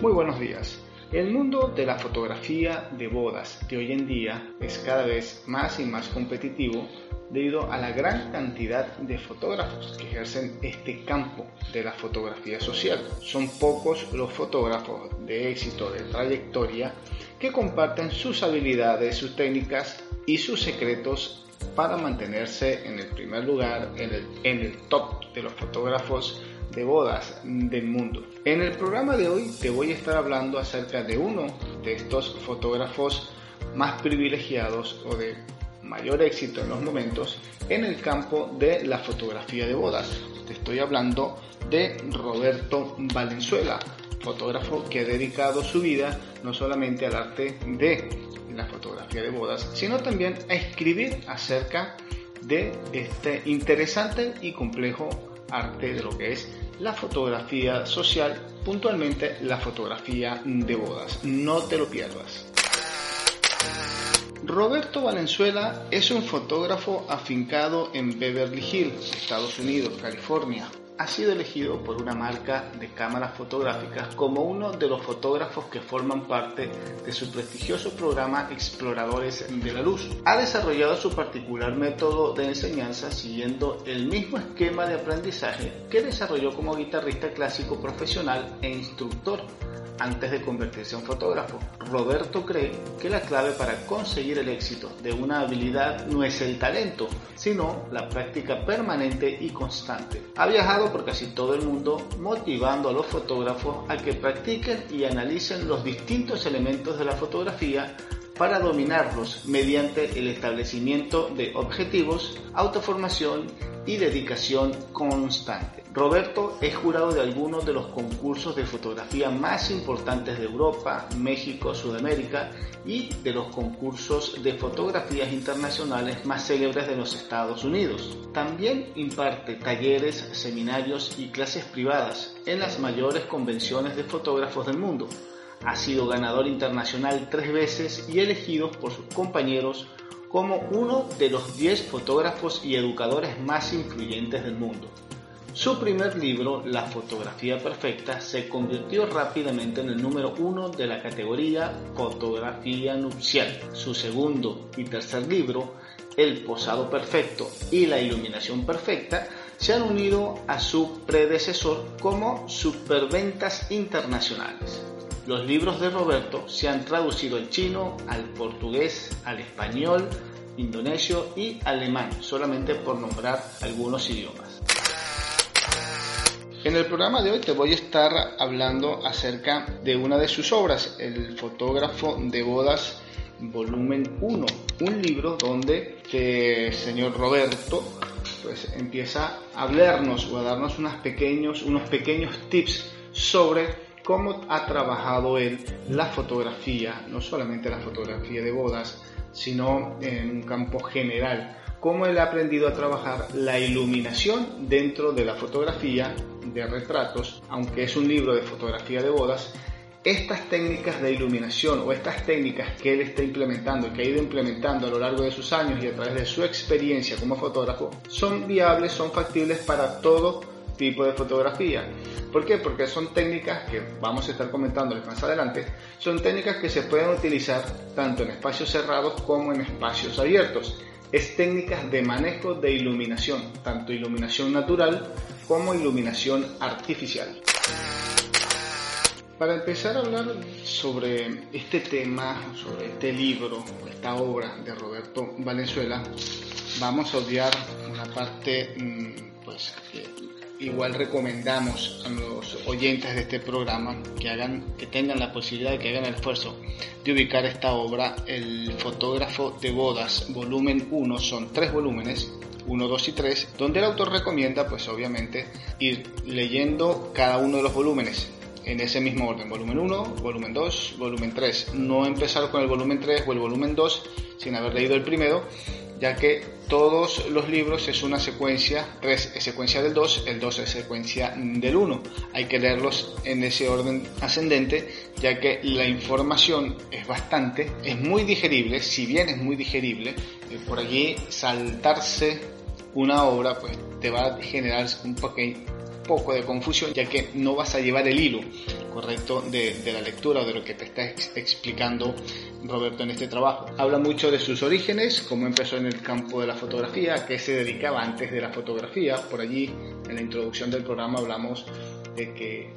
muy buenos días. El mundo de la fotografía de bodas de hoy en día es cada vez más y más competitivo debido a la gran cantidad de fotógrafos que ejercen este campo de la fotografía social. Son pocos los fotógrafos de éxito, de trayectoria, que comparten sus habilidades, sus técnicas y sus secretos para mantenerse en el primer lugar, en el, en el top de los fotógrafos de bodas del mundo. En el programa de hoy te voy a estar hablando acerca de uno de estos fotógrafos más privilegiados o de mayor éxito en los momentos en el campo de la fotografía de bodas. Te estoy hablando de Roberto Valenzuela, fotógrafo que ha dedicado su vida no solamente al arte de la fotografía de bodas, sino también a escribir acerca de este interesante y complejo arte de lo que es la fotografía social, puntualmente la fotografía de bodas. No te lo pierdas. Roberto Valenzuela es un fotógrafo afincado en Beverly Hills, Estados Unidos, California ha sido elegido por una marca de cámaras fotográficas como uno de los fotógrafos que forman parte de su prestigioso programa Exploradores de la Luz. Ha desarrollado su particular método de enseñanza siguiendo el mismo esquema de aprendizaje que desarrolló como guitarrista clásico profesional e instructor antes de convertirse en fotógrafo. Roberto cree que la clave para conseguir el éxito de una habilidad no es el talento, sino la práctica permanente y constante. Ha viajado por casi todo el mundo motivando a los fotógrafos a que practiquen y analicen los distintos elementos de la fotografía para dominarlos mediante el establecimiento de objetivos, autoformación y dedicación constante. Roberto es jurado de algunos de los concursos de fotografía más importantes de Europa, México, Sudamérica y de los concursos de fotografías internacionales más célebres de los Estados Unidos. También imparte talleres, seminarios y clases privadas en las mayores convenciones de fotógrafos del mundo ha sido ganador internacional tres veces y elegido por sus compañeros como uno de los 10 fotógrafos y educadores más influyentes del mundo. Su primer libro, La fotografía perfecta, se convirtió rápidamente en el número uno de la categoría fotografía nupcial. Su segundo y tercer libro, El posado perfecto y la iluminación perfecta, se han unido a su predecesor como superventas internacionales. Los libros de Roberto se han traducido al chino, al portugués, al español, indonesio y alemán, solamente por nombrar algunos idiomas. En el programa de hoy te voy a estar hablando acerca de una de sus obras, El fotógrafo de bodas volumen 1, un libro donde el señor Roberto pues empieza a hablarnos o a darnos pequeños, unos pequeños tips sobre cómo ha trabajado él la fotografía, no solamente la fotografía de bodas, sino en un campo general, cómo él ha aprendido a trabajar la iluminación dentro de la fotografía de retratos, aunque es un libro de fotografía de bodas, estas técnicas de iluminación o estas técnicas que él está implementando y que ha ido implementando a lo largo de sus años y a través de su experiencia como fotógrafo son viables, son factibles para todo tipo de fotografía. ¿Por qué? Porque son técnicas que vamos a estar comentándoles más adelante, son técnicas que se pueden utilizar tanto en espacios cerrados como en espacios abiertos. Es técnicas de manejo de iluminación, tanto iluminación natural como iluminación artificial. Para empezar a hablar sobre este tema, sobre este libro, esta obra de Roberto Valenzuela, vamos a obviar una parte mm, pues, que igual recomendamos a los oyentes de este programa que hagan, que tengan la posibilidad de que hagan el esfuerzo de ubicar esta obra, El fotógrafo de bodas, volumen 1, son tres volúmenes, 1, 2 y 3, donde el autor recomienda pues obviamente ir leyendo cada uno de los volúmenes en ese mismo orden, volumen 1, volumen 2, volumen 3. No empezar con el volumen 3 o el volumen 2 sin haber leído el primero, ya que todos los libros es una secuencia, 3 es secuencia del 2, el 2 es secuencia del 1. Hay que leerlos en ese orden ascendente, ya que la información es bastante, es muy digerible, si bien es muy digerible, eh, por allí saltarse una obra pues te va a generar un pequeño poco de confusión ya que no vas a llevar el hilo correcto de, la lectura o de lo que te está explicando Roberto en este trabajo. Habla mucho de sus orígenes, cómo empezó en el campo de la fotografía, a qué se dedicaba antes de la fotografía. Por allí, en la introducción del programa, hablamos de que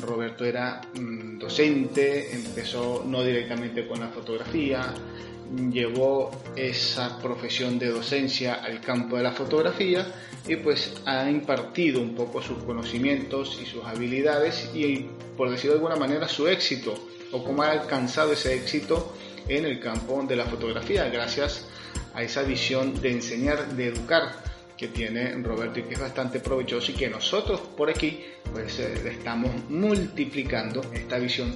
Roberto era mm, docente, empezó no directamente con la fotografía, llevó esa profesión de docencia al campo de la fotografía y pues ha impartido un poco sus conocimientos y sus habilidades y por decirlo de alguna manera su éxito o cómo ha alcanzado ese éxito en el campo de la fotografía gracias a esa visión de enseñar, de educar que tiene Roberto y que es bastante provechoso y que nosotros por aquí pues eh, estamos multiplicando esta visión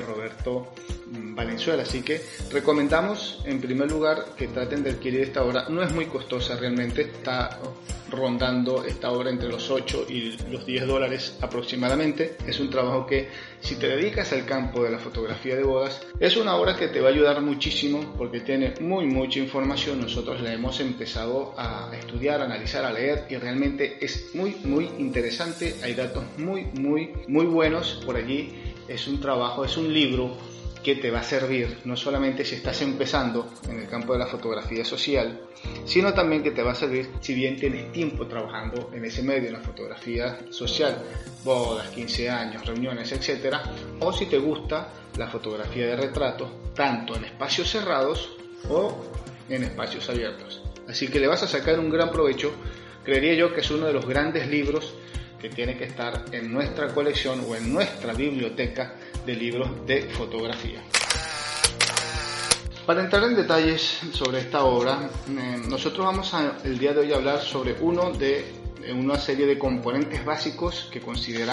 Roberto mm, Valenzuela. Así que recomendamos en primer lugar que traten de adquirir esta obra. No es muy costosa realmente, está rondando esta obra entre los 8 y los 10 dólares aproximadamente. Es un trabajo que si te dedicas al campo de la fotografía de bodas, es una obra que te va a ayudar muchísimo porque tiene muy mucha información. Nosotros la hemos empezado a estudiar, a analizar, a leer y realmente es muy muy interesante. Hay datos muy muy muy buenos por allí. Es un trabajo, es un libro que te va a servir no solamente si estás empezando en el campo de la fotografía social, sino también que te va a servir si bien tienes tiempo trabajando en ese medio, en la fotografía social, bodas, 15 años, reuniones, etc. O si te gusta la fotografía de retratos, tanto en espacios cerrados o en espacios abiertos. Así que le vas a sacar un gran provecho. Creería yo que es uno de los grandes libros que tiene que estar en nuestra colección o en nuestra biblioteca de libros de fotografía. Para entrar en detalles sobre esta obra, eh, nosotros vamos a, el día de hoy a hablar sobre uno de una serie de componentes básicos que considera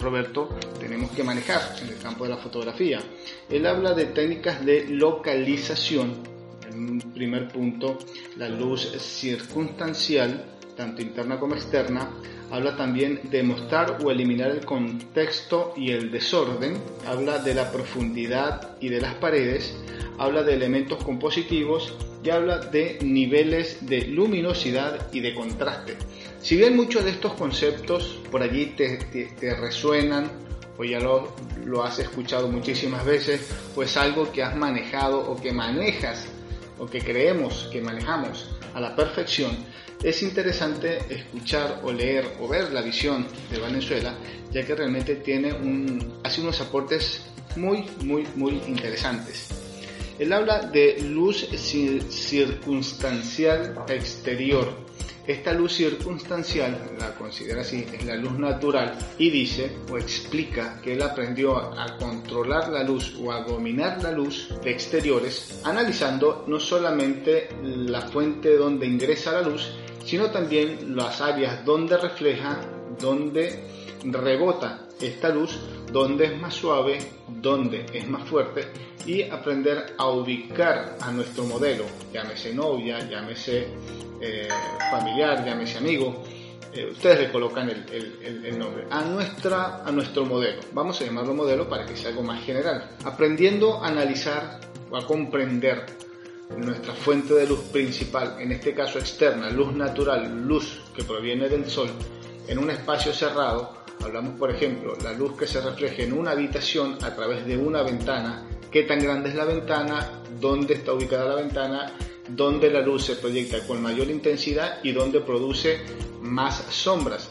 Roberto tenemos que manejar en el campo de la fotografía. Él habla de técnicas de localización. En primer punto, la luz circunstancial, tanto interna como externa, habla también de mostrar o eliminar el contexto y el desorden, habla de la profundidad y de las paredes, habla de elementos compositivos y habla de niveles de luminosidad y de contraste. Si bien muchos de estos conceptos por allí te, resuenan o ya lo, lo has escuchado muchísimas veces, pues algo que has manejado o que manejas o que creemos que manejamos a la perfección, es interesante escuchar o leer o ver la visión de Venezuela, ya que realmente tiene un, hace unos aportes muy, muy, muy interesantes. Él habla de luz circunstancial exterior. Esta luz circunstancial, la considera así, es la luz natural y dice o explica que él aprendió a controlar la luz o a dominar la luz de exteriores, analizando no solamente la fuente donde ingresa la luz, sino también las áreas donde refleja, donde rebota esta luz, donde es más suave, donde es más fuerte y aprender a ubicar a nuestro modelo, llámese novia, llámese eh, familiar, llámese amigo, eh, ustedes le colocan el, el, nombre a, nuestra, a nuestro modelo. Vamos a llamarlo modelo para que sea algo más general. Aprendiendo a analizar o a comprender nuestra fuente de luz principal, en este caso externa, luz natural, luz que proviene del sol, en un espacio cerrado, hablamos por ejemplo la luz que se refleja en una habitación a través de una ventana, qué tan grande es la ventana, dónde está ubicada la ventana, dónde la luz se proyecta con mayor intensidad y dónde produce más sombras.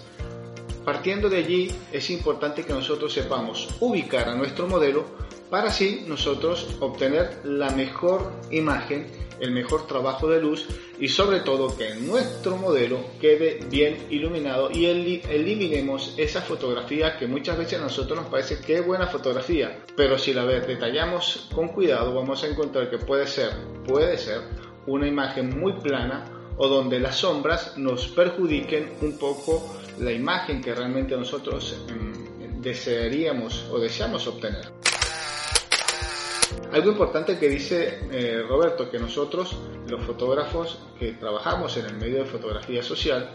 Partiendo de allí es importante que nosotros sepamos ubicar a nuestro modelo para así nosotros obtener la mejor imagen, el mejor trabajo de luz y sobre todo que nuestro modelo quede bien iluminado y eliminemos esa fotografía que muchas veces a nosotros nos parece que es buena fotografía, pero si la detallamos con cuidado vamos a encontrar que puede ser, puede ser una imagen muy plana o donde las sombras nos perjudiquen un poco la imagen que realmente nosotros em, desearíamos o deseamos obtener. Algo importante que dice eh, Roberto, que nosotros, los fotógrafos que trabajamos en el medio de fotografía social,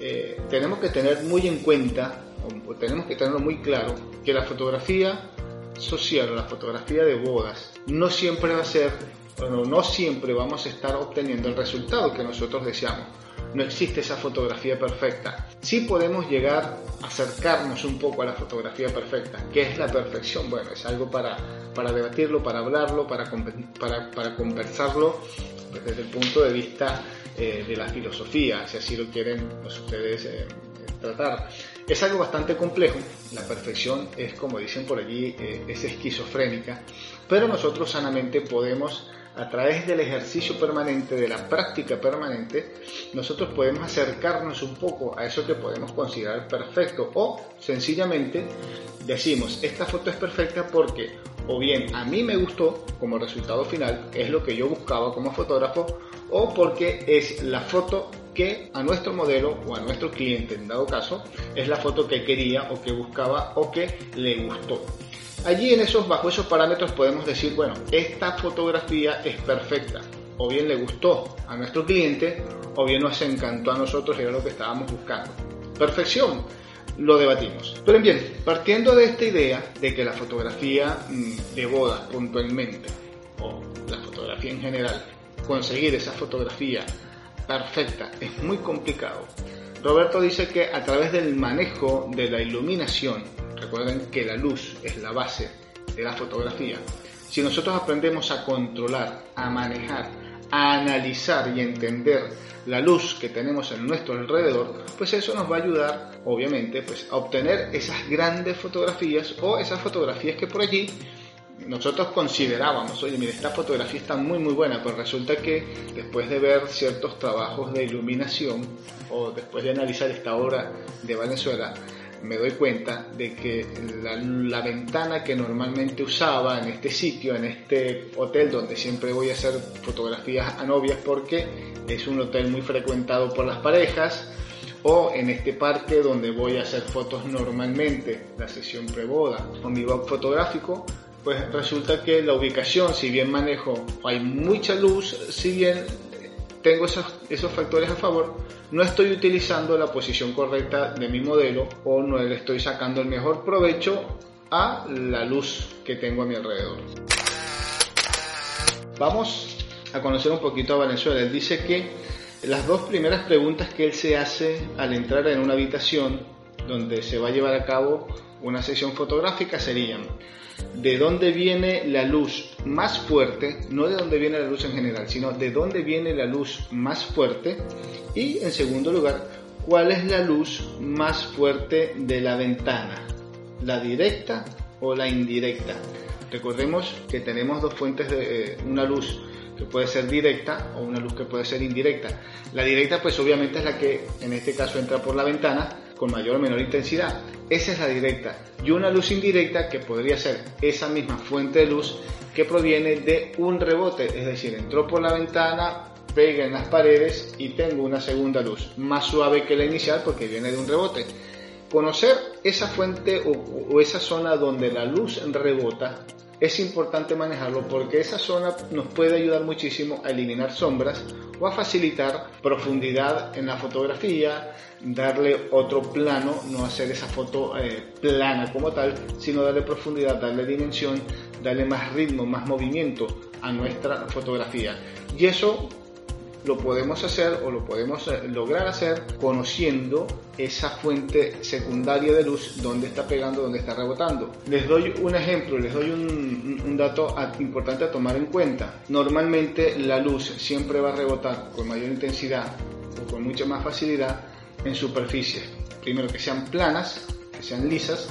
eh, tenemos que tener muy en cuenta, o tenemos que tenerlo muy claro, que la fotografía social o la fotografía de bodas no siempre va a ser, bueno, no siempre vamos a estar obteniendo el resultado que nosotros deseamos. No existe esa fotografía perfecta. Sí podemos llegar a acercarnos un poco a la fotografía perfecta. ¿Qué es la perfección? Bueno, es algo para, para debatirlo, para hablarlo, para, para, conversarlo desde el punto de vista eh, de la filosofía, si así lo quieren ustedes eh, tratar. Es algo bastante complejo, la perfección es como dicen por allí, eh, es esquizofrénica, pero nosotros sanamente podemos a través del ejercicio permanente, de la práctica permanente, nosotros podemos acercarnos un poco a eso que podemos considerar perfecto o sencillamente decimos, esta foto es perfecta porque o bien a mí me gustó como resultado final, es lo que yo buscaba como fotógrafo, o porque es la foto que a nuestro modelo o a nuestro cliente, en dado caso, es la foto que quería o que buscaba o que le gustó. Allí en esos, bajo esos parámetros podemos decir, bueno, esta fotografía es perfecta, o bien le gustó a nuestro cliente, o bien nos encantó a nosotros, era lo que estábamos buscando. Perfección, lo debatimos. Pero bien, partiendo de esta idea de que la fotografía mm, de boda puntualmente, o la fotografía en general, conseguir esa fotografía perfecta es muy complicado. Roberto dice que a través del manejo de la iluminación, recuerden que la luz es la base de la fotografía, si nosotros aprendemos a controlar, a manejar, a analizar y entender la luz que tenemos en nuestro alrededor, pues eso nos va a ayudar, obviamente, pues a obtener esas grandes fotografías o esas fotografías que por allí nosotros considerábamos, oye, mira, esta fotografía está muy muy buena, pero resulta que después de ver ciertos trabajos de iluminación o después de analizar esta obra de Valenzuela, me doy cuenta de que la, ventana que normalmente usaba en este sitio, en este hotel donde siempre voy a hacer fotografías a novias porque es un hotel muy frecuentado por las parejas, o en este parque donde voy a hacer fotos normalmente, la sesión preboda. O mi blog fotográfico, pues resulta que la ubicación, si bien manejo, hay mucha luz, si bien tengo esos, factores a favor, no estoy utilizando la posición correcta de mi modelo o no le estoy sacando el mejor provecho a la luz que tengo a mi alrededor. Vamos a conocer un poquito a Venezuela. Él dice que las dos primeras preguntas que él se hace al entrar en una habitación donde se va a llevar a cabo una sesión fotográfica serían de dónde viene la luz más fuerte, no de dónde viene la luz en general, sino de dónde viene la luz más fuerte y en segundo lugar, cuál es la luz más fuerte de la ventana, la directa o la indirecta. Recordemos que tenemos dos fuentes de eh, una luz que puede ser directa o una luz que puede ser indirecta. La directa pues obviamente es la que en este caso entra por la ventana con mayor o menor intensidad. Esa es la directa. Y una luz indirecta que podría ser esa misma fuente de luz que proviene de un rebote, es decir, entró por la ventana, pega en las paredes y tengo una segunda luz, más suave que la inicial porque viene de un rebote. Conocer esa fuente o, o esa zona donde la luz rebota es importante manejarlo porque esa zona nos puede ayudar muchísimo a eliminar sombras o a facilitar profundidad en la fotografía, darle otro plano, no hacer esa foto eh, plana como tal, sino darle profundidad, darle dimensión, darle más ritmo, más movimiento a nuestra fotografía. Y eso lo podemos hacer o lo podemos eh, lograr hacer conociendo esa fuente secundaria de luz, donde está pegando, donde está rebotando. Les doy un ejemplo, les doy un, dato importante a tomar en cuenta. Normalmente la luz siempre va a rebotar con mayor intensidad o con mucha más facilidad en superficies. Primero que sean planas, que sean lisas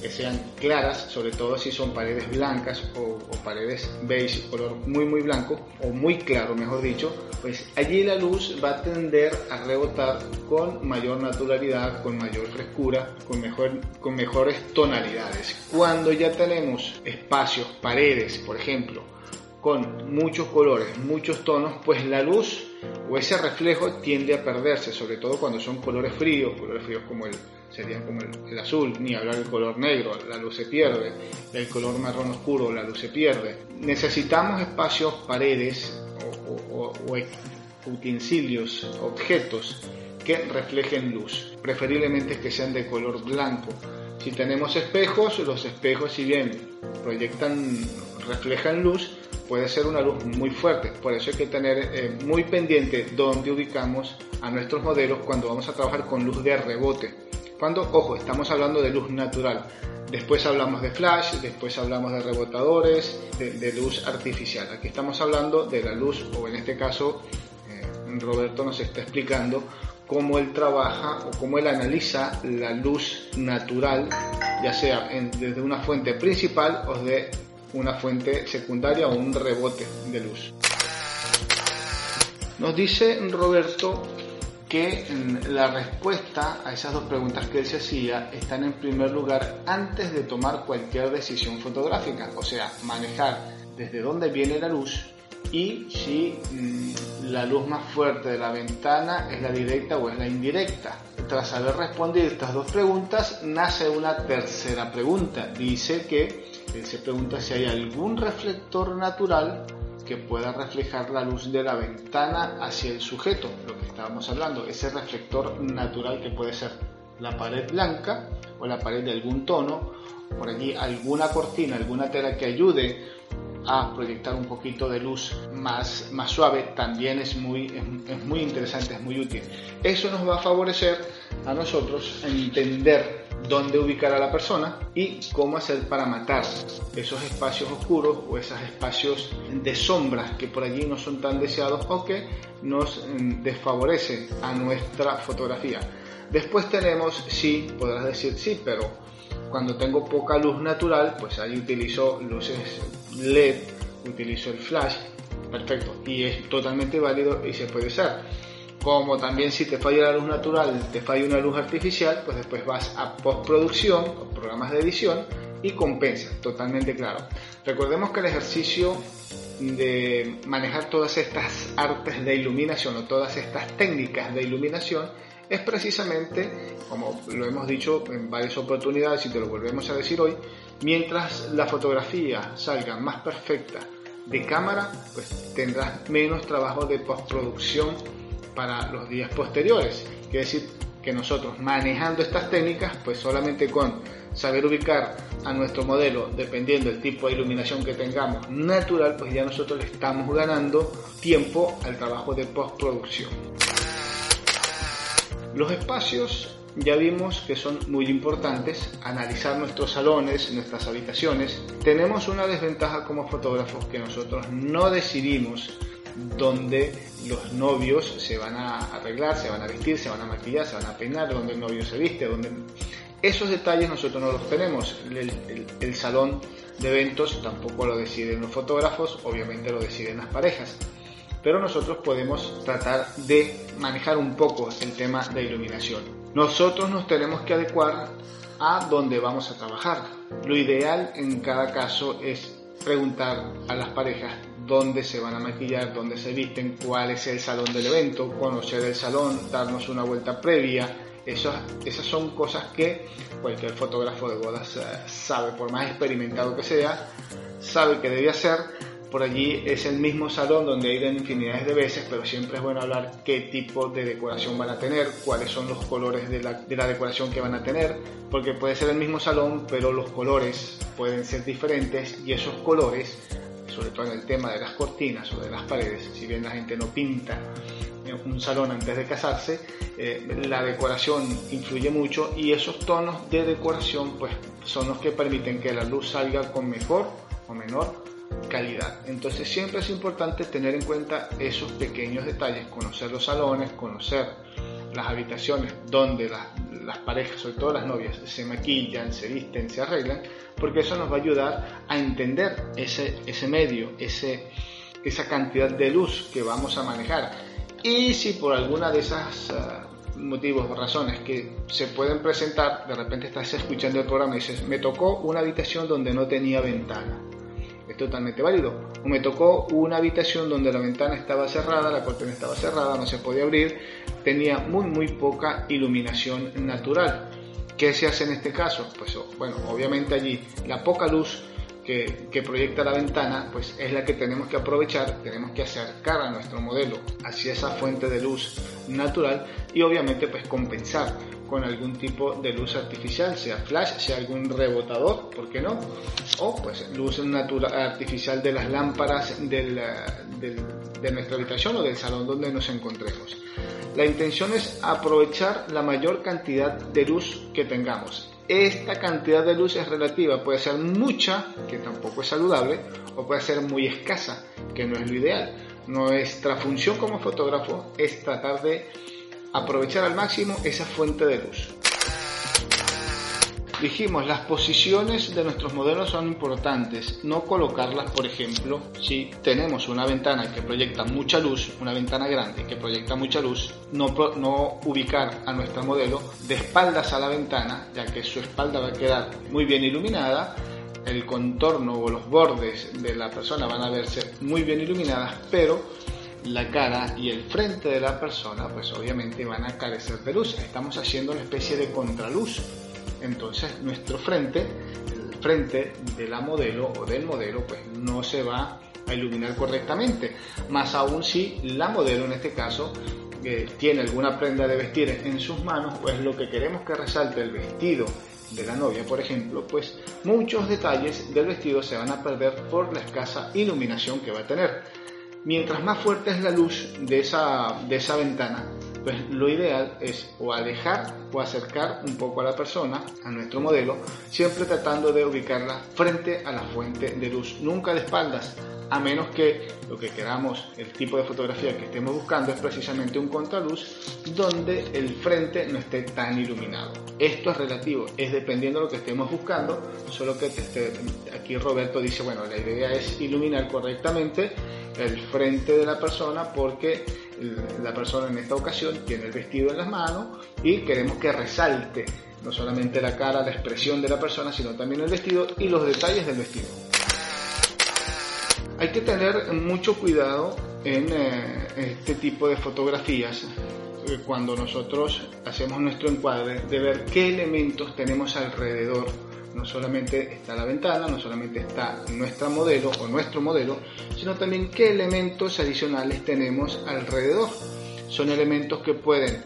que sean claras, sobre todo si son paredes blancas o, paredes beige, color muy muy blanco o muy claro, mejor dicho, pues allí la luz va a tender a rebotar con mayor naturalidad, con mayor frescura, con, mejor, con mejores tonalidades. Cuando ya tenemos espacios, paredes, por ejemplo, con muchos colores, muchos tonos, pues la luz o ese reflejo tiende a perderse, sobre todo cuando son colores fríos, colores fríos como el, serían como el, azul, ni hablar del color negro, la luz se pierde, el color marrón oscuro, la luz se pierde. Necesitamos espacios, paredes o, utensilios, objetos que reflejen luz, preferiblemente que sean de color blanco. Si tenemos espejos, los espejos si bien proyectan, reflejan luz, puede ser una luz muy fuerte. Por eso hay que tener eh, muy pendiente dónde ubicamos a nuestros modelos cuando vamos a trabajar con luz de rebote. Cuando, ojo, estamos hablando de luz natural. Después hablamos de flash, después hablamos de rebotadores, de, luz artificial. Aquí estamos hablando de la luz, o en este caso, eh, Roberto nos está explicando cómo él trabaja o cómo él analiza la luz natural, ya sea desde una fuente principal o de una fuente secundaria o un rebote de luz. Nos dice Roberto que la respuesta a esas dos preguntas que él se hacía están en primer lugar antes de tomar cualquier decisión fotográfica, o sea, manejar desde dónde viene la luz y si mm, la luz más fuerte de la ventana es la directa o es la indirecta. Tras haber respondido estas dos preguntas, nace una tercera pregunta. Dice que él se pregunta si hay algún reflector natural que pueda reflejar la luz de la ventana hacia el sujeto, lo que estábamos hablando, ese reflector natural que puede ser la pared blanca o la pared de algún tono, por allí alguna cortina, alguna tela que ayude a proyectar un poquito de luz más, más suave, también es muy, es, muy interesante, es muy útil. Eso nos va a favorecer a nosotros entender dónde ubicar a la persona y cómo hacer para matar esos espacios oscuros o esos espacios de sombras que por allí no son tan deseados o que nos mm, desfavorecen a nuestra fotografía. Después tenemos, sí, podrás decir sí, pero cuando tengo poca luz natural, pues ahí utilizo luces LED, utilizo el flash, perfecto, y es totalmente válido y se puede usar. Como también si te falla la luz natural, te falla una luz artificial, pues después vas a postproducción programas de edición y compensa, totalmente claro. Recordemos que el ejercicio de manejar todas estas artes de iluminación o todas estas técnicas de iluminación es precisamente, como lo hemos dicho en varias oportunidades y te lo volvemos a decir hoy, mientras la fotografía salga más perfecta de cámara, pues tendrás menos trabajo de postproducción para los días posteriores. Quiere decir que nosotros manejando estas técnicas, pues solamente con saber ubicar a nuestro modelo dependiendo del tipo de iluminación que tengamos natural, pues ya nosotros estamos ganando tiempo al trabajo de postproducción. Los espacios ya vimos que son muy importantes, analizar nuestros salones, nuestras habitaciones. Tenemos una desventaja como fotógrafos que nosotros no decidimos dónde los novios se van a arreglar, se van a vestir, se van a maquillar, se van a peinar, dónde el novio se viste, dónde... Esos detalles nosotros no los tenemos. el salón de eventos tampoco lo deciden los fotógrafos, obviamente lo deciden las parejas pero nosotros podemos tratar de manejar un poco el tema de iluminación. Nosotros nos tenemos que adecuar a dónde vamos a trabajar. Lo ideal en cada caso es preguntar a las parejas dónde se van a maquillar, dónde se visten, cuál es el salón del evento, conocer el salón, darnos una vuelta previa. esas son cosas que cualquier fotógrafo de bodas eh, sabe, por más experimentado que sea, sabe que debe hacer por allí es el mismo salón donde hay infinidades de veces, pero siempre es bueno hablar qué tipo de decoración van a tener, cuáles son los colores de la, de la decoración que van a tener, porque puede ser el mismo salón, pero los colores pueden ser diferentes y esos colores, sobre todo en el tema de las cortinas o de las paredes, si bien la gente no pinta un salón antes de casarse, eh, la decoración influye mucho y esos tonos de decoración pues son los que permiten que la luz salga con mejor o menor calidad. Entonces siempre es importante tener en cuenta esos pequeños detalles, conocer los salones, conocer las habitaciones donde las, parejas, sobre todo las novias, se maquillan, se visten, se arreglan, porque eso nos va a ayudar a entender ese, medio, ese, esa cantidad de luz que vamos a manejar. Y si por alguna de esas... Ah, motivos o razones que se pueden presentar, de repente estás escuchando el programa y dices, me tocó una habitación donde no tenía ventana es totalmente válido. O me tocó una habitación donde la ventana estaba cerrada, la cortina estaba cerrada, no se podía abrir, tenía muy muy poca iluminación natural. ¿Qué se hace en este caso? Pues bueno, obviamente allí la poca luz que, proyecta la ventana, pues es la que tenemos que aprovechar, tenemos que acercar a nuestro modelo hacia esa fuente de luz natural y obviamente pues compensar con algún tipo de luz artificial, sea flash, sea algún rebotador, ¿por qué no? O pues luz natural, artificial de las lámparas de nuestra habitación o del salón donde nos encontremos. La intención es aprovechar la mayor cantidad de luz que tengamos esta cantidad de luz es relativa, puede ser mucha, que tampoco es saludable, o puede ser muy escasa, que no es lo ideal. Nuestra función como fotógrafo es tratar de aprovechar al máximo esa fuente de luz. Dijimos, las posiciones de nuestros modelos son importantes, no colocarlas, por ejemplo, si tenemos una ventana que proyecta mucha luz, una ventana grande que proyecta mucha luz, no, ubicar a nuestro modelo de espaldas a la ventana, ya que su espalda va a quedar muy bien iluminada, el contorno o los bordes de la persona van a verse muy bien iluminadas, pero la cara y el frente de la persona, pues obviamente van a carecer de luz. Estamos haciendo una especie de contraluz entonces nuestro frente, el frente de la modelo o del modelo, pues no se va a iluminar correctamente. Más aún si la modelo en este caso eh, tiene alguna prenda de vestir en sus manos, pues lo que queremos que resalte el vestido de la novia, por ejemplo, pues muchos detalles del vestido se van a perder por la escasa iluminación que va a tener. Mientras más fuerte es la luz de esa, de esa ventana, pues lo ideal es o alejar o acercar un poco a la persona, a nuestro modelo, siempre tratando de ubicarla frente a la fuente de luz, nunca de espaldas, a menos que lo que queramos, el tipo de fotografía que estemos buscando es precisamente un contraluz donde el frente no esté tan iluminado. Esto es relativo, es dependiendo de lo que estemos buscando, solo que aquí Roberto dice, bueno, la idea es iluminar correctamente el frente de la persona porque la persona en esta ocasión tiene el vestido en las manos y queremos que resalte no solamente la cara, la expresión de la persona, sino también el vestido y los detalles del vestido. Hay que tener mucho cuidado en eh, este tipo de fotografías eh, cuando nosotros hacemos nuestro encuadre de ver qué elementos tenemos alrededor no solamente está la ventana, no solamente está nuestra modelo o nuestro modelo, sino también qué elementos adicionales tenemos alrededor. Son elementos que pueden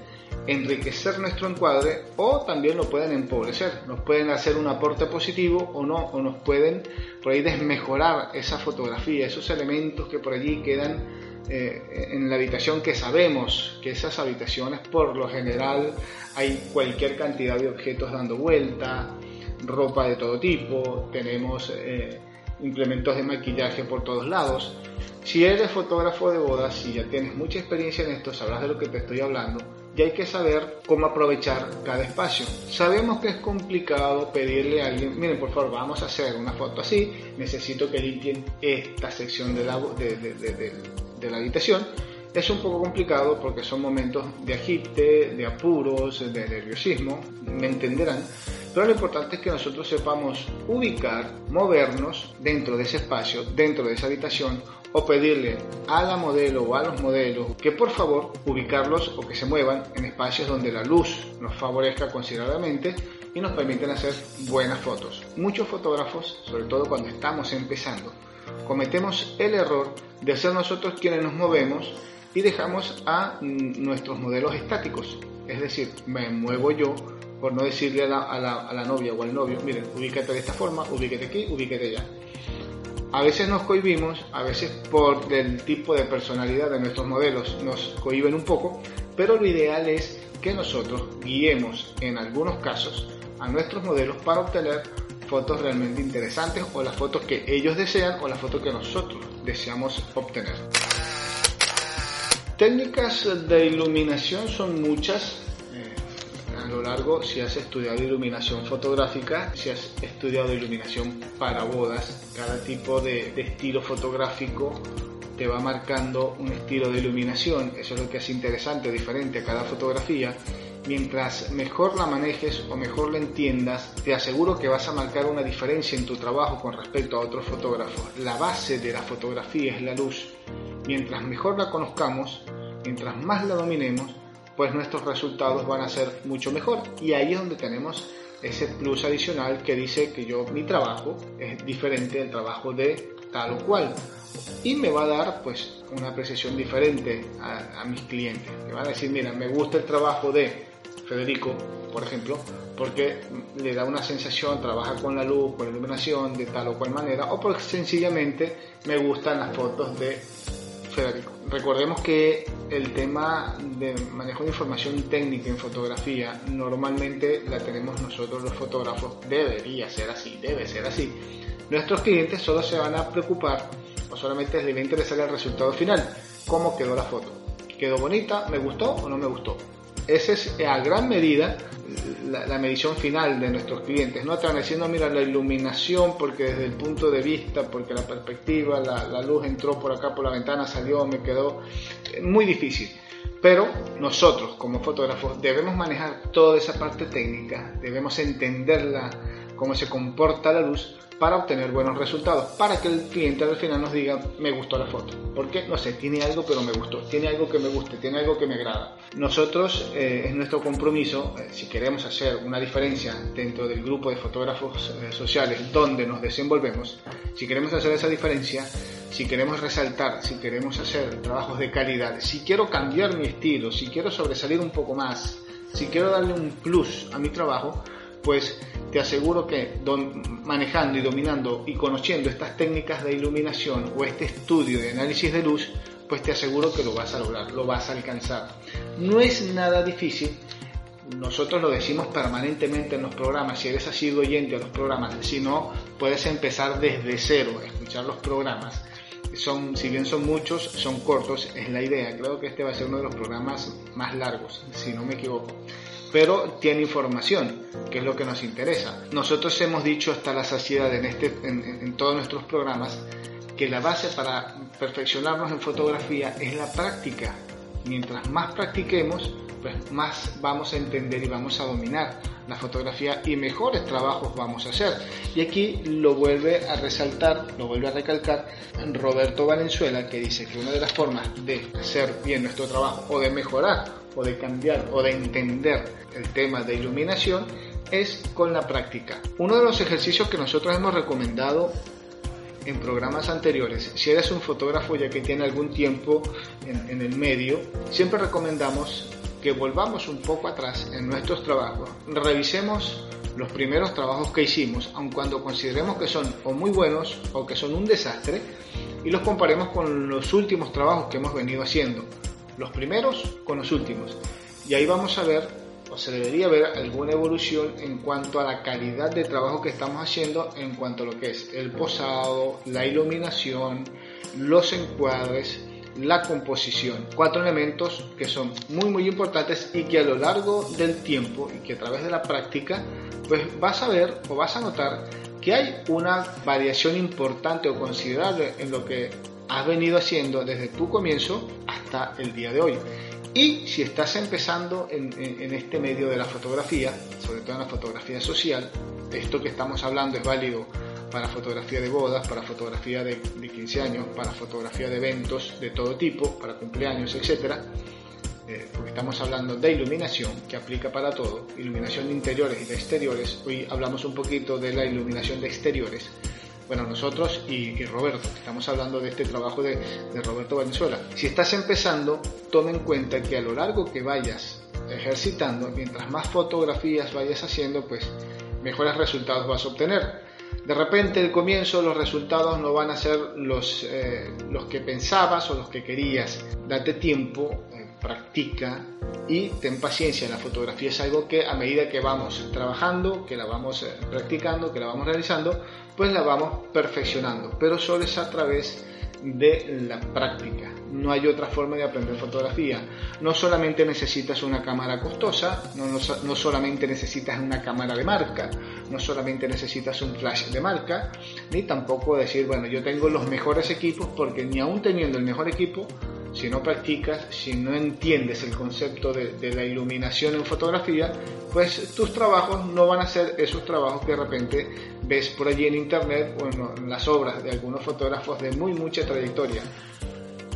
enriquecer nuestro encuadre o también lo pueden empobrecer, nos pueden hacer un aporte positivo o no, o nos pueden por ahí desmejorar esa fotografía, esos elementos que por allí quedan eh, en la habitación que sabemos que esas habitaciones por lo general hay cualquier cantidad de objetos dando vuelta, ropa de todo tipo, tenemos eh, implementos de maquillaje por todos lados. Si eres fotógrafo de bodas, y ya tienes mucha experiencia en esto, sabrás de lo que te estoy hablando, y hay que saber cómo aprovechar cada espacio. Sabemos que es complicado pedirle a alguien, miren por favor, vamos a hacer una foto así, necesito que limpien esta sección de la, de, de la habitación. Es un poco complicado porque son momentos de agite, de apuros, de nerviosismo, me entenderán, pero lo importante es que nosotros sepamos ubicar, movernos dentro de ese espacio, dentro de esa habitación, o pedirle a la modelo o a los modelos que por favor ubicarlos o que se muevan en espacios donde la luz nos favorezca considerablemente y nos permiten hacer buenas fotos. Muchos fotógrafos, sobre todo cuando estamos empezando, cometemos el error de ser nosotros quienes nos movemos y dejamos a nuestros modelos estáticos. Es decir, me muevo yo por no decirle a la, novia o al novio, miren, ubícate de esta forma, ubícate aquí, ubícate allá. A veces nos cohibimos, a veces por el tipo de personalidad de nuestros modelos nos cohiben un poco, pero lo ideal es que nosotros guiemos en algunos casos a nuestros modelos para obtener fotos realmente interesantes o las fotos que ellos desean o las fotos que nosotros deseamos obtener. Técnicas de iluminación son muchas, lo largo, si has estudiado iluminación fotográfica, si has estudiado iluminación para bodas, cada tipo de, estilo fotográfico te va marcando un estilo de iluminación, eso es lo que es interesante, diferente a cada fotografía, mientras mejor la manejes o mejor la entiendas, te aseguro que vas a marcar una diferencia en tu trabajo con respecto a otros fotógrafos. La base de la fotografía es la luz. Mientras mejor la conozcamos, mientras más la dominemos, pues nuestros resultados van a ser mucho mejor. Y ahí es donde tenemos ese plus adicional que dice que yo, mi trabajo es diferente del trabajo de tal o cual. Y me va a dar pues una apreciación diferente a, mis clientes. Me van a decir, mira, me gusta el trabajo de Federico, por ejemplo, porque le da una sensación, trabaja con la luz, con la iluminación, de tal o cual manera, o porque sencillamente me gustan las fotos de Federico. Recordemos que el tema de manejo de información técnica en fotografía normalmente la tenemos nosotros los fotógrafos, debería ser así, debe ser así. Nuestros clientes solo se van a preocupar o solamente les a interesar el resultado final, cómo quedó la foto. ¿Quedó bonita? ¿Me gustó o no me gustó? Esa es a gran medida la, medición final de nuestros clientes. No están mira, la iluminación, porque desde el punto de vista, porque la perspectiva, la, luz entró por acá por la ventana, salió, me quedó muy difícil. Pero nosotros como fotógrafos debemos manejar toda esa parte técnica, debemos entenderla, cómo se comporta la luz para obtener buenos resultados, para que el cliente al final nos diga me gustó la foto. Porque, no sé, tiene algo pero me gustó, tiene algo que me guste, tiene algo que me agrada. Nosotros, eh, es nuestro compromiso, eh, si queremos hacer una diferencia dentro del grupo de fotógrafos eh, sociales donde nos desenvolvemos, si queremos hacer esa diferencia, si queremos resaltar, si queremos hacer trabajos de calidad, si quiero cambiar mi estilo, si quiero sobresalir un poco más, si quiero darle un plus a mi trabajo, pues te aseguro que manejando y dominando y conociendo estas técnicas de iluminación o este estudio de análisis de luz, pues te aseguro que lo vas a lograr, lo vas a alcanzar. No es nada difícil, nosotros lo decimos permanentemente en los programas, si eres así oyente a los programas, si no, puedes empezar desde cero, a escuchar los programas. Son, si bien son muchos, son cortos, es la idea. Creo que este va a ser uno de los programas más largos, si no me equivoco pero tiene información, que es lo que nos interesa. Nosotros hemos dicho hasta la saciedad en, este, en, todos nuestros programas que la base para perfeccionarnos en fotografía es la práctica. Mientras más practiquemos, pues más vamos a entender y vamos a dominar la fotografía y mejores trabajos vamos a hacer. Y aquí lo vuelve a resaltar, lo vuelve a recalcar Roberto Valenzuela, que dice que una de las formas de hacer bien nuestro trabajo o de mejorar o de cambiar o de entender el tema de iluminación es con la práctica. Uno de los ejercicios que nosotros hemos recomendado en programas anteriores, si eres un fotógrafo ya que tiene algún tiempo en, el medio, siempre recomendamos que volvamos un poco atrás en nuestros trabajos, revisemos los primeros trabajos que hicimos, aun cuando consideremos que son o muy buenos o que son un desastre, y los comparemos con los últimos trabajos que hemos venido haciendo los primeros con los últimos. Y ahí vamos a ver, o se debería ver, alguna evolución en cuanto a la calidad de trabajo que estamos haciendo, en cuanto a lo que es el posado, la iluminación, los encuadres, la composición. Cuatro elementos que son muy muy importantes y que a lo largo del tiempo y que a través de la práctica, pues vas a ver o vas a notar que hay una variación importante o considerable en lo que has venido haciendo desde tu comienzo hasta el día de hoy. Y si estás empezando en, este medio de la fotografía, sobre todo en la fotografía social, esto que estamos hablando es válido para fotografía de bodas, para fotografía de, 15 años, para fotografía de eventos de todo tipo, para cumpleaños, etc. Eh, porque estamos hablando de iluminación, que aplica para todo, iluminación de interiores y de exteriores. Hoy hablamos un poquito de la iluminación de exteriores bueno, nosotros y, Roberto, estamos hablando de este trabajo de, Roberto Valenzuela. Si estás empezando, toma en cuenta que a lo largo que vayas ejercitando, mientras más fotografías vayas haciendo, pues mejores resultados vas a obtener. De repente, el comienzo, los resultados no van a ser los, eh, los que pensabas o los que querías. Date tiempo, eh, practica y ten paciencia. La fotografía es algo que a medida que vamos trabajando, que la vamos eh, practicando, que la vamos realizando, pues la vamos perfeccionando, pero solo es a través de la práctica. No hay otra forma de aprender fotografía. No solamente necesitas una cámara costosa, no, no, solamente necesitas una cámara de marca, no solamente necesitas un flash de marca, ni tampoco decir, bueno, yo tengo los mejores equipos porque ni aún teniendo el mejor equipo si no practicas, si no entiendes el concepto de, de, la iluminación en fotografía, pues tus trabajos no van a ser esos trabajos que de repente ves por allí en internet o en, en las obras de algunos fotógrafos de muy mucha trayectoria.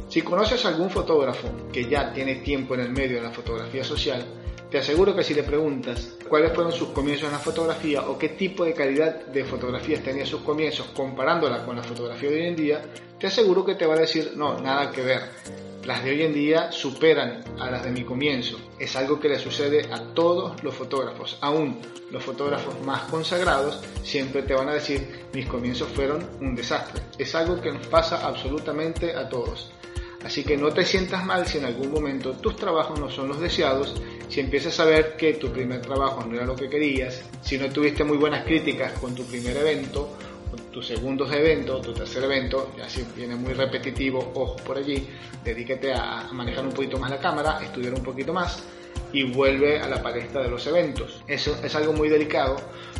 Si conoces a algún fotógrafo que ya tiene tiempo en el medio de la fotografía social, te aseguro que si le preguntas cuáles fueron sus comienzos en la fotografía o qué tipo de calidad de fotografías tenía sus comienzos comparándola con la fotografía de hoy en día, te aseguro que te va a decir, no, nada que ver. Las de hoy en día superan a las de mi comienzo. Es algo que le sucede a todos los fotógrafos. Aún los fotógrafos más consagrados siempre te van a decir, mis comienzos fueron un desastre. Es algo que nos pasa absolutamente a todos. Así que no te sientas mal si en algún momento tus trabajos no son los deseados, si empiezas a ver que tu primer trabajo no era lo que querías, si no tuviste muy buenas críticas con tu primer evento, tu segundo evento, tu tercer evento, ya si viene muy repetitivo, ojo por allí, dedícate a manejar un poquito más la cámara, estudiar un poquito más y vuelve a la palestra de los eventos. Eso es algo muy delicado,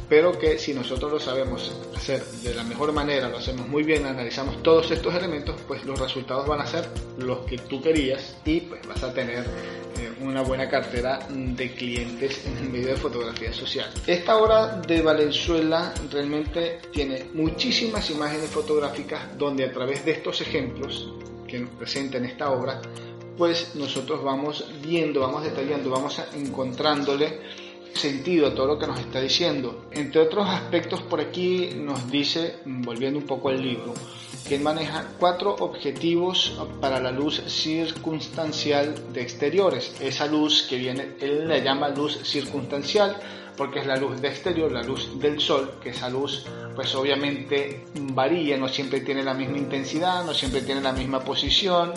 pero que si nosotros lo sabemos hacer de la mejor manera, lo hacemos muy bien, analizamos todos estos elementos, pues los resultados van a ser los que tú querías y pues vas a tener eh, una buena cartera de clientes en el medio de fotografía social. Esta obra de Valenzuela realmente tiene muchísimas imágenes fotográficas donde a través de estos ejemplos que nos presenta en esta obra, pues nosotros vamos viendo, vamos detallando, vamos encontrándole sentido a todo lo que nos está diciendo. Entre otros aspectos por aquí nos dice, volviendo un poco al libro, que él maneja cuatro objetivos para la luz circunstancial de exteriores. Esa luz que viene, él la llama luz circunstancial porque es la luz de exterior, la luz del sol, que esa luz pues obviamente varía, no siempre tiene la misma intensidad, no siempre tiene la misma posición,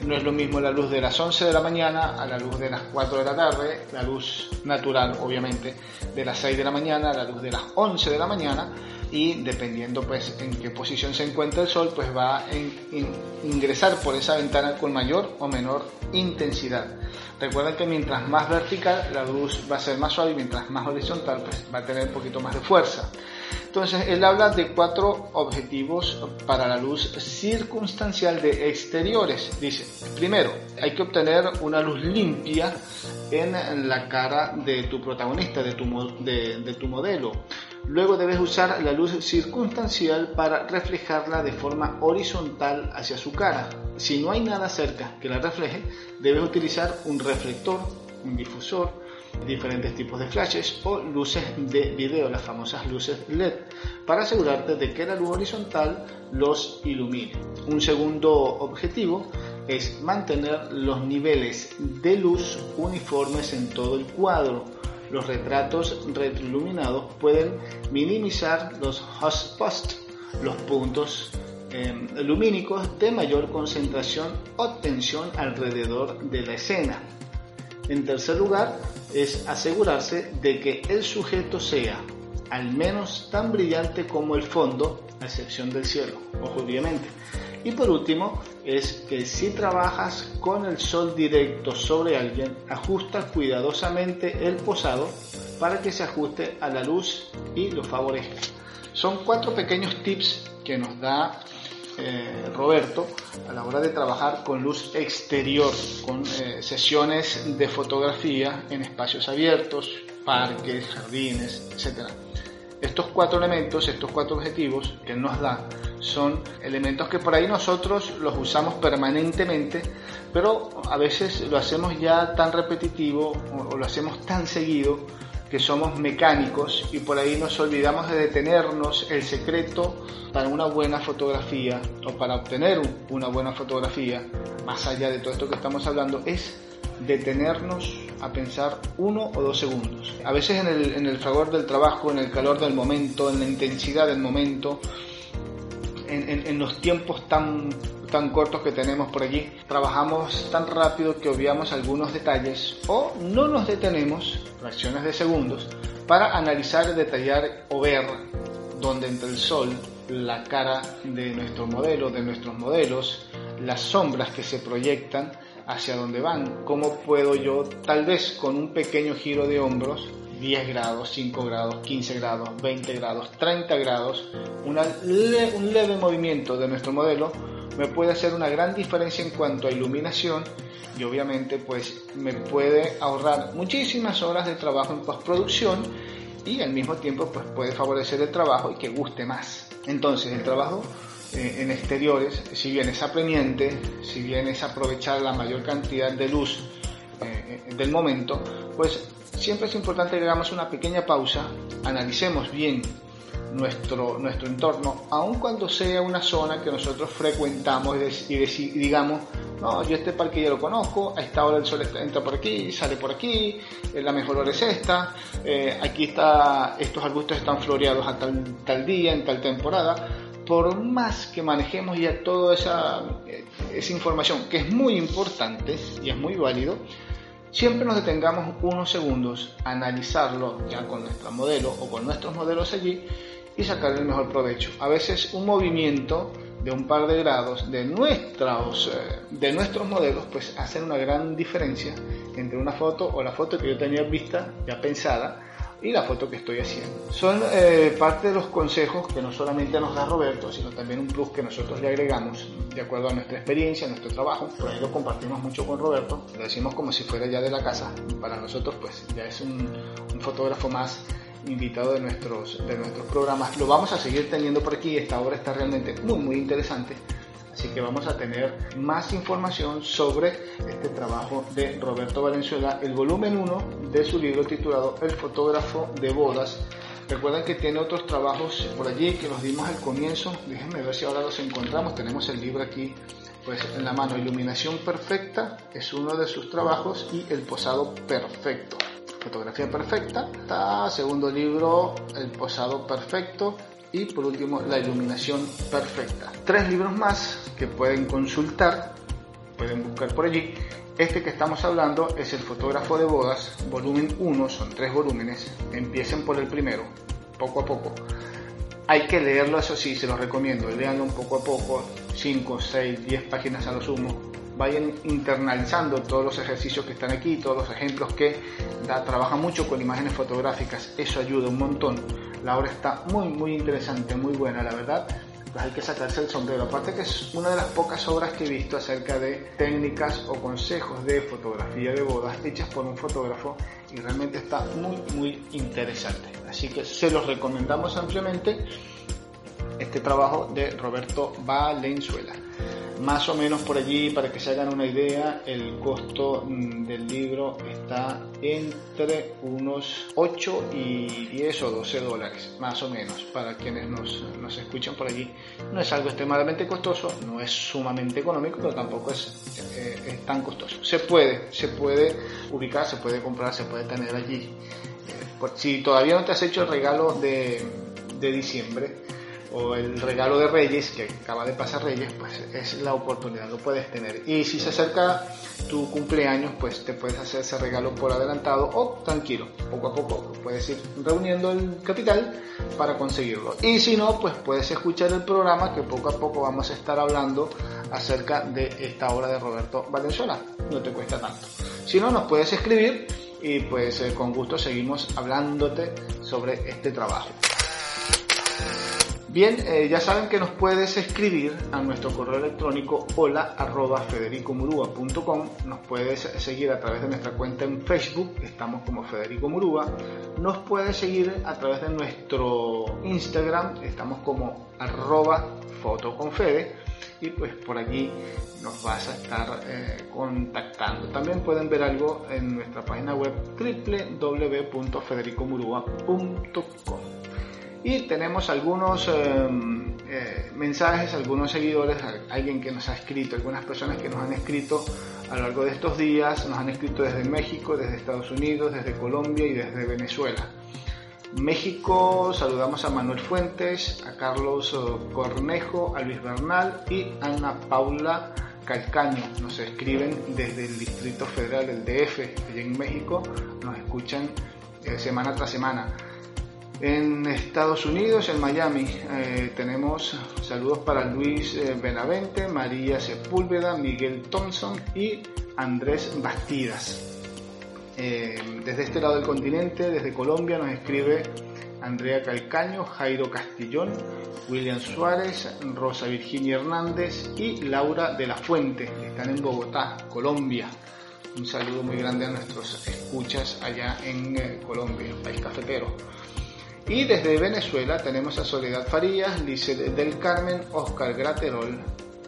no es lo mismo la luz de las 11 de la mañana a la luz de las 4 de la tarde, la luz natural obviamente de las 6 de la mañana a la luz de las 11 de la mañana y dependiendo pues en qué posición se encuentra el sol pues va a ingresar por esa ventana con mayor o menor intensidad. Recuerden que mientras más vertical la luz va a ser más suave y mientras más horizontal pues va a tener un poquito más de fuerza. Entonces, él habla de cuatro objetivos para la luz circunstancial de exteriores. Dice, primero, hay que obtener una luz limpia en la cara de tu protagonista, de tu, de, de tu modelo. Luego debes usar la luz circunstancial para reflejarla de forma horizontal hacia su cara. Si no hay nada cerca que la refleje, debes utilizar un reflector, un difusor, diferentes tipos de flashes o luces de video, las famosas luces LED, para asegurarte de que la luz horizontal los ilumine. Un segundo objetivo es mantener los niveles de luz uniformes en todo el cuadro. Los retratos retroiluminados pueden minimizar los hotspots, los puntos em, lumínicos de mayor concentración o tensión alrededor de la escena. En tercer lugar, es asegurarse de que el sujeto sea al menos tan brillante como el fondo, a excepción del cielo, obviamente. Y por último, es que si trabajas con el sol directo sobre alguien, ajusta cuidadosamente el posado para que se ajuste a la luz y lo favorezca. Son cuatro pequeños tips que nos da eh, Roberto a la hora de trabajar con luz exterior, con eh, sesiones de fotografía en espacios abiertos, parques, jardines, etc. Estos cuatro elementos, estos cuatro objetivos que nos da, son elementos que por ahí nosotros los usamos permanentemente, pero a veces lo hacemos ya tan repetitivo o lo hacemos tan seguido que somos mecánicos y por ahí nos olvidamos de detenernos. El secreto para una buena fotografía o para obtener una buena fotografía, más allá de todo esto que estamos hablando, es detenernos a pensar uno o dos segundos. A veces en el, en el fragor del trabajo, en el calor del momento, en la intensidad del momento, en, los tiempos tan tan cortos que tenemos por allí, trabajamos tan rápido que obviamos algunos detalles o no nos detenemos, fracciones de segundos, para analizar, detallar o ver dónde entra el sol, la cara de nuestro modelo, de nuestros modelos, las sombras que se proyectan hacia dónde van, cómo puedo yo, tal vez con un pequeño giro de hombros, 10 grados, 5 grados, 15 grados, 20 grados, 30 grados, un leve movimiento de nuestro modelo me puede hacer una gran diferencia en cuanto a iluminación y obviamente pues me puede ahorrar muchísimas horas de trabajo en postproducción y al mismo tiempo pues puede favorecer el trabajo y que guste más. Entonces el trabajo eh, en exteriores, si bien es apremiante, si bien es aprovechar la mayor cantidad de luz eh, del momento, pues siempre es importante que hagamos una pequeña pausa, analicemos bien nuestro, nuestro entorno, aun cuando sea una zona que nosotros frecuentamos y, digamos, no, yo este parque ya lo conozco, a esta hora el sol entra por aquí, sale por aquí, eh, la mejor hora es esta, eh, aquí está, estos arbustos están floreados a tal, tal día, en tal temporada, por más que manejemos ya toda esa, eh, esa información, que es muy importante y es muy válido, siempre nos detengamos unos segundos a analizarlo ya con nuestro modelo o con nuestros modelos allí y sacar el mejor provecho. A veces un movimiento de un par de grados de nuestros, eh, de nuestros modelos pues hacen una gran diferencia entre una foto o la foto que yo tenía vista, ya pensada, y la foto que estoy haciendo. Son eh, parte de los consejos que no solamente nos da Roberto, sino también un plus que nosotros le agregamos de acuerdo a nuestra experiencia, a nuestro trabajo. Por ahí lo compartimos mucho con Roberto, lo decimos como si fuera ya de la casa. Para nosotros pues ya es un, un fotógrafo más invitado de nuestros, de nuestros programas. Lo vamos a seguir teniendo por aquí, esta obra está realmente muy muy interesante. Así que vamos a tener más información sobre este trabajo de Roberto Valenzuela, el volumen 1 de su libro titulado El fotógrafo de bodas. Recuerden que tiene otros trabajos por allí que los dimos al comienzo. Déjenme ver si ahora los encontramos. Tenemos el libro aquí pues en la mano. Iluminación perfecta es uno de sus trabajos y el posado perfecto. Fotografía Perfecta. Está, segundo libro, El Posado Perfecto. Y por último, La Iluminación Perfecta. Tres libros más que pueden consultar, pueden buscar por allí. Este que estamos hablando es El Fotógrafo de Bodas, volumen 1, son tres volúmenes. Empiecen por el primero, poco a poco. Hay que leerlo, eso sí, se los recomiendo. Leanlo un poco a poco, 5, 6, 10 páginas a lo sumo vayan internalizando todos los ejercicios que están aquí, todos los ejemplos que da, trabaja mucho con imágenes fotográficas, eso ayuda un montón. La obra está muy, muy interesante, muy buena, la verdad. Pues hay que sacarse el sombrero. Aparte que es una de las pocas obras que he visto acerca de técnicas o consejos de fotografía de bodas hechas por un fotógrafo y realmente está muy, muy interesante. Así que se los recomendamos ampliamente este trabajo de Roberto Valenzuela más o menos por allí, para que se hagan una idea, el costo mm, del libro está entre unos 8 y 10 o 12 dólares, más o menos, para quienes nos, nos escuchan por allí. No es algo extremadamente costoso, no es sumamente económico, pero tampoco es, eh, tan costoso. Se puede, se puede ubicar, se puede comprar, se puede tener allí. Eh, si todavía no te has hecho el regalo de, de diciembre, o el regalo de Reyes, que acaba de pasar Reyes, pues es la oportunidad, lo puedes tener. Y si se acerca tu cumpleaños, pues te puedes hacer ese regalo por adelantado o tranquilo, poco a poco puedes ir reuniendo el capital para conseguirlo. Y si no, pues puedes escuchar el programa que poco a poco vamos a estar hablando acerca de esta obra de Roberto Valenzuela. No te cuesta tanto. Si no, nos puedes escribir y pues eh, con gusto seguimos hablándote sobre este trabajo. Bien, eh, ya saben que nos puedes escribir a nuestro correo electrónico hola arroba federicomurúa.com, nos puedes seguir a través de nuestra cuenta en Facebook, estamos como Federico Murúa, nos puedes seguir a través de nuestro Instagram, estamos como arroba fotoconfede. Y pues por allí nos vas a estar eh, contactando. También pueden ver algo en nuestra página web www.federicomurúa.com y tenemos algunos em, eh, mensajes, algunos seguidores, alguien que nos ha escrito, algunas personas que nos han escrito a lo largo de estos días, nos han escrito desde México, desde Estados Unidos, desde Colombia y desde Venezuela. México saludamos a Manuel Fuentes, a Carlos eh, Cornejo, a Luis Bernal y Ana Paula Calcaño. Nos escriben desde el Distrito Federal, el DF, allá en México, nos escuchan eh, semana tras semana. En Estados Unidos, en Miami, eh, tenemos saludos para Luis eh, Benavente, María Sepúlveda, Miguel Thompson y Andrés Bastidas. Eh, desde este lado del continente, desde Colombia, nos escribe Andrea Calcaño, Jairo Castillón, William Suárez, Rosa Virginia Hernández y Laura de la Fuente, están en Bogotá, Colombia. Un saludo muy grande a nuestros escuchas allá en eh, Colombia, país cafetero. Y desde Venezuela tenemos a Soledad Farías, Lice del Carmen, Oscar Graterol,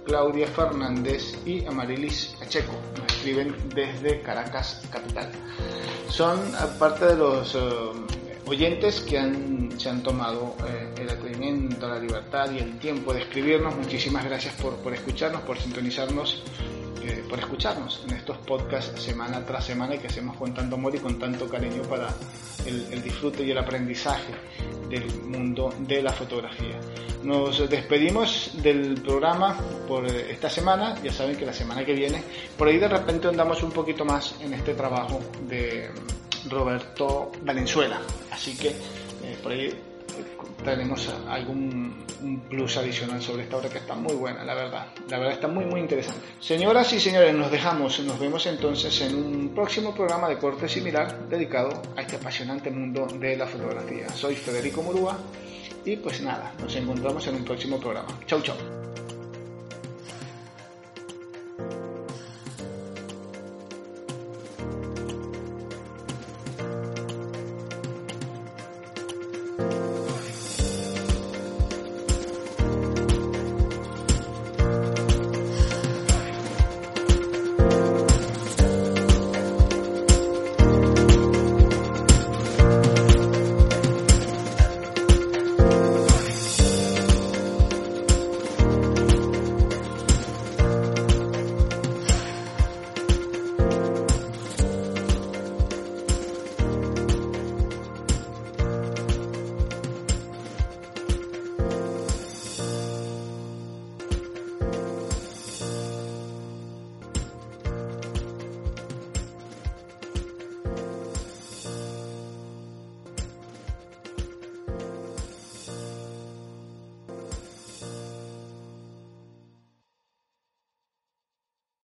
Claudia Fernández y Amarilis Pacheco. Nos escriben desde Caracas, capital. Son parte de los eh, oyentes que han, se han tomado eh, el atrevimiento, la libertad y el tiempo de escribirnos. Muchísimas gracias por, por escucharnos, por sintonizarnos eh, por escucharnos en estos podcasts semana tras semana y que hacemos con tanto amor y con tanto cariño para el, disfrute y el aprendizaje del mundo de la fotografía. Nos despedimos del programa por esta semana, ya saben que la semana que viene, por ahí de repente andamos un poquito más en este trabajo de Roberto Valenzuela, así que eh, por ahí tenemos algún plus adicional sobre esta obra que está muy buena, la verdad. La verdad está muy, muy interesante. Señoras y señores, nos dejamos. Nos vemos entonces en un próximo programa de corte similar dedicado a este apasionante mundo de la fotografía. Soy Federico Murúa y pues nada, nos encontramos en un próximo programa. Chau, chau.